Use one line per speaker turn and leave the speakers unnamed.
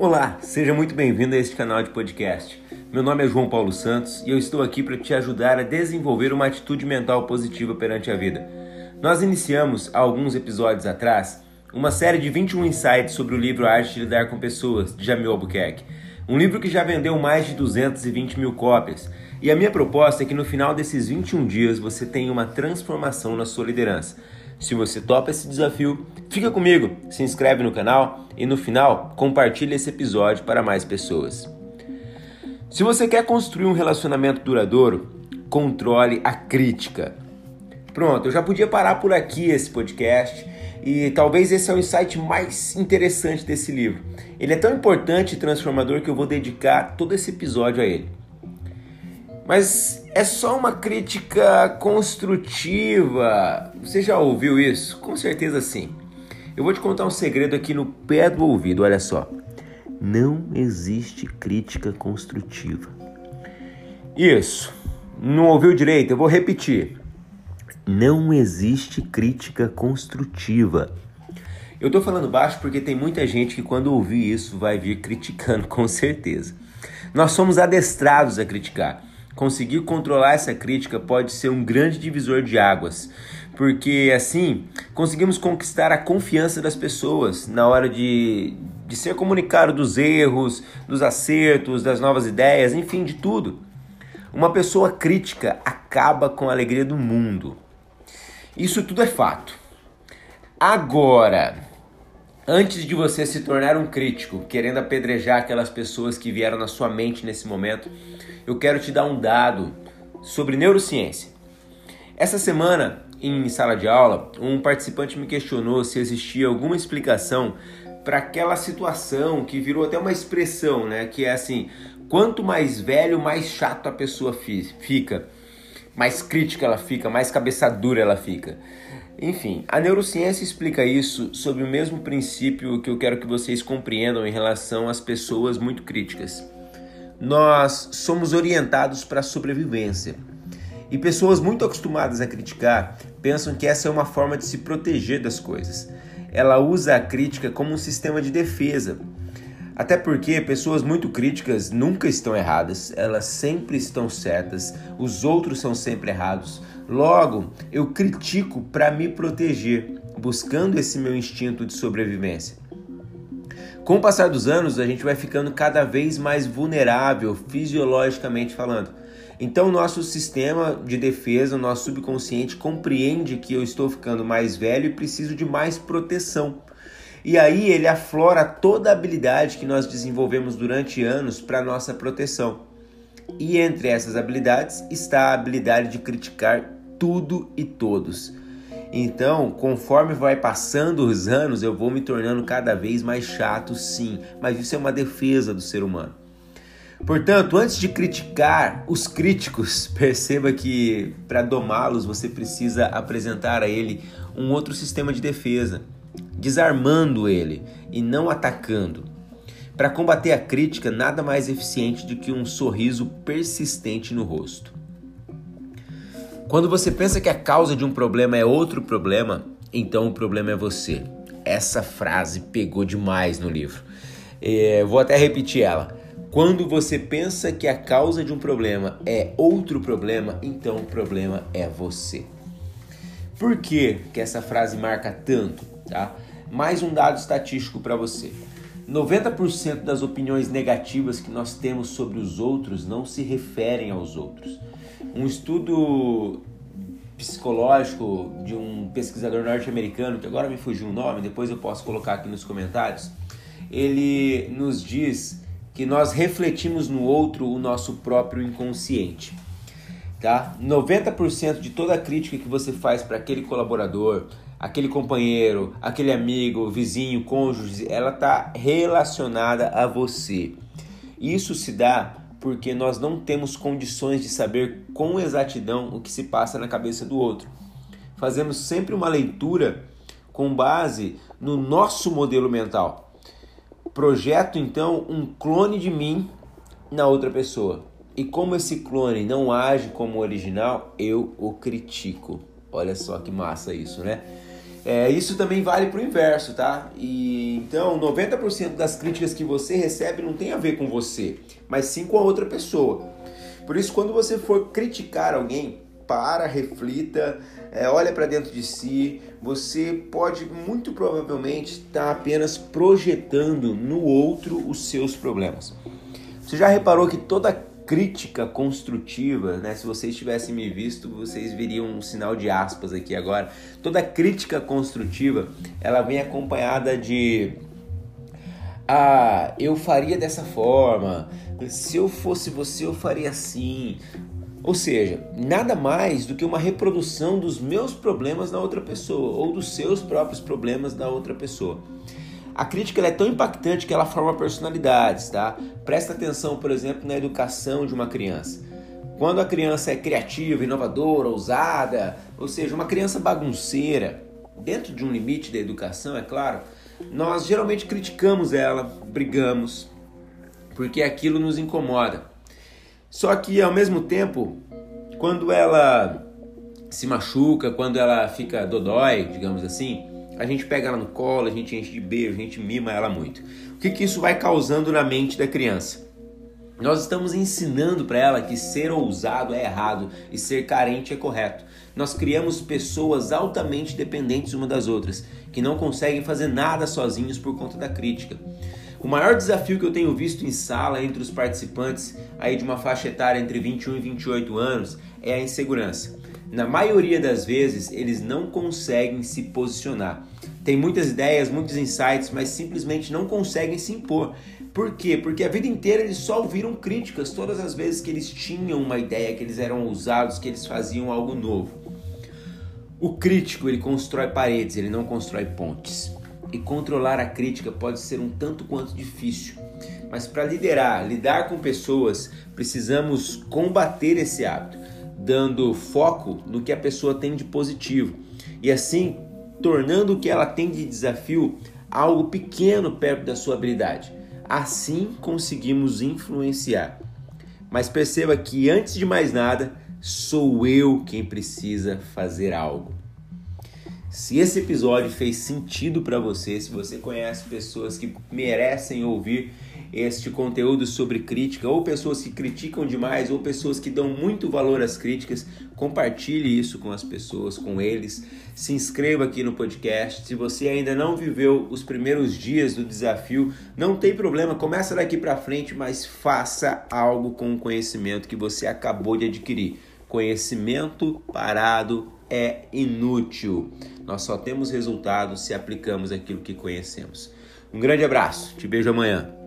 Olá, seja muito bem-vindo a este canal de podcast. Meu nome é João Paulo Santos e eu estou aqui para te ajudar a desenvolver uma atitude mental positiva perante a vida. Nós iniciamos, há alguns episódios atrás, uma série de 21 insights sobre o livro Arte de Lidar com Pessoas, de Jamil Albuquerque. Um livro que já vendeu mais de 220 mil cópias. E a minha proposta é que no final desses 21 dias você tenha uma transformação na sua liderança. Se você topa esse desafio, fica comigo, se inscreve no canal e no final compartilhe esse episódio para mais pessoas. Se você quer construir um relacionamento duradouro, controle a crítica. Pronto, eu já podia parar por aqui esse podcast e talvez esse é o insight mais interessante desse livro. Ele é tão importante e transformador que eu vou dedicar todo esse episódio a ele. Mas é só uma crítica construtiva. Você já ouviu isso? Com certeza sim. Eu vou te contar um segredo aqui no pé do ouvido, olha só. Não existe crítica construtiva. Isso. Não ouviu direito? Eu vou repetir. Não existe crítica construtiva. Eu tô falando baixo porque tem muita gente que quando ouvir isso vai vir criticando com certeza. Nós somos adestrados a criticar conseguir controlar essa crítica pode ser um grande divisor de águas, porque assim conseguimos conquistar a confiança das pessoas na hora de, de ser comunicado dos erros, dos acertos, das novas ideias, enfim, de tudo. Uma pessoa crítica acaba com a alegria do mundo. Isso tudo é fato. Agora, antes de você se tornar um crítico, querendo apedrejar aquelas pessoas que vieram na sua mente nesse momento, eu quero te dar um dado sobre neurociência. Essa semana, em sala de aula, um participante me questionou se existia alguma explicação para aquela situação que virou até uma expressão, né? Que é assim: quanto mais velho, mais chato a pessoa fica, mais crítica ela fica, mais cabeça dura ela fica. Enfim, a neurociência explica isso sob o mesmo princípio que eu quero que vocês compreendam em relação às pessoas muito críticas nós somos orientados para a sobrevivência. E pessoas muito acostumadas a criticar pensam que essa é uma forma de se proteger das coisas. Ela usa a crítica como um sistema de defesa. Até porque pessoas muito críticas nunca estão erradas, elas sempre estão certas, os outros são sempre errados. Logo, eu critico para me proteger, buscando esse meu instinto de sobrevivência. Com o passar dos anos, a gente vai ficando cada vez mais vulnerável fisiologicamente falando. Então, nosso sistema de defesa, nosso subconsciente compreende que eu estou ficando mais velho e preciso de mais proteção. E aí ele aflora toda a habilidade que nós desenvolvemos durante anos para nossa proteção. E entre essas habilidades está a habilidade de criticar tudo e todos. Então, conforme vai passando os anos, eu vou me tornando cada vez mais chato, sim, mas isso é uma defesa do ser humano. Portanto, antes de criticar os críticos, perceba que para domá-los você precisa apresentar a ele um outro sistema de defesa, desarmando ele e não atacando. Para combater a crítica, nada mais eficiente do que um sorriso persistente no rosto. Quando você pensa que a causa de um problema é outro problema, então o problema é você. Essa frase pegou demais no livro. É, vou até repetir ela. Quando você pensa que a causa de um problema é outro problema, então o problema é você. Por que, que essa frase marca tanto? Tá? Mais um dado estatístico para você. 90% das opiniões negativas que nós temos sobre os outros não se referem aos outros. Um estudo psicológico de um pesquisador norte-americano, que agora me fugiu o nome, depois eu posso colocar aqui nos comentários, ele nos diz que nós refletimos no outro o nosso próprio inconsciente. Tá? 90% de toda a crítica que você faz para aquele colaborador, aquele companheiro, aquele amigo, vizinho, cônjuge, ela está relacionada a você. Isso se dá porque nós não temos condições de saber com exatidão o que se passa na cabeça do outro. Fazemos sempre uma leitura com base no nosso modelo mental. Projeto então um clone de mim na outra pessoa. E como esse clone não age como o original, eu o critico. Olha só que massa isso, né? É, isso também vale para o inverso, tá? E então 90% das críticas que você recebe não tem a ver com você, mas sim com a outra pessoa. Por isso, quando você for criticar alguém, para, reflita, é, olha para dentro de si. Você pode muito provavelmente estar tá apenas projetando no outro os seus problemas. Você já reparou que toda crítica construtiva, né? Se vocês tivessem me visto, vocês veriam um sinal de aspas aqui agora. Toda crítica construtiva, ela vem acompanhada de ah, eu faria dessa forma. Se eu fosse você, eu faria assim. Ou seja, nada mais do que uma reprodução dos meus problemas na outra pessoa ou dos seus próprios problemas na outra pessoa. A crítica é tão impactante que ela forma personalidades, tá? Presta atenção, por exemplo, na educação de uma criança. Quando a criança é criativa, inovadora, ousada, ou seja, uma criança bagunceira, dentro de um limite da educação, é claro, nós geralmente criticamos ela, brigamos, porque aquilo nos incomoda. Só que ao mesmo tempo, quando ela se machuca, quando ela fica dodói, digamos assim, a gente pega ela no colo, a gente enche de beijo, a gente mima ela muito. O que, que isso vai causando na mente da criança? Nós estamos ensinando para ela que ser ousado é errado e ser carente é correto. Nós criamos pessoas altamente dependentes uma das outras, que não conseguem fazer nada sozinhos por conta da crítica. O maior desafio que eu tenho visto em sala entre os participantes aí de uma faixa etária entre 21 e 28 anos é a insegurança. Na maioria das vezes, eles não conseguem se posicionar. Tem muitas ideias, muitos insights, mas simplesmente não conseguem se impor. Por quê? Porque a vida inteira eles só ouviram críticas todas as vezes que eles tinham uma ideia, que eles eram ousados, que eles faziam algo novo. O crítico, ele constrói paredes, ele não constrói pontes. E controlar a crítica pode ser um tanto quanto difícil. Mas para liderar, lidar com pessoas, precisamos combater esse hábito dando foco no que a pessoa tem de positivo e assim tornando o que ela tem de desafio algo pequeno perto da sua habilidade. Assim conseguimos influenciar. Mas perceba que antes de mais nada, sou eu quem precisa fazer algo. Se esse episódio fez sentido para você, se você conhece pessoas que merecem ouvir este conteúdo sobre crítica, ou pessoas que criticam demais, ou pessoas que dão muito valor às críticas, compartilhe isso com as pessoas, com eles. Se inscreva aqui no podcast. Se você ainda não viveu os primeiros dias do desafio, não tem problema, começa daqui para frente, mas faça algo com o conhecimento que você acabou de adquirir. Conhecimento parado é inútil. Nós só temos resultados se aplicamos aquilo que conhecemos. Um grande abraço, te vejo amanhã.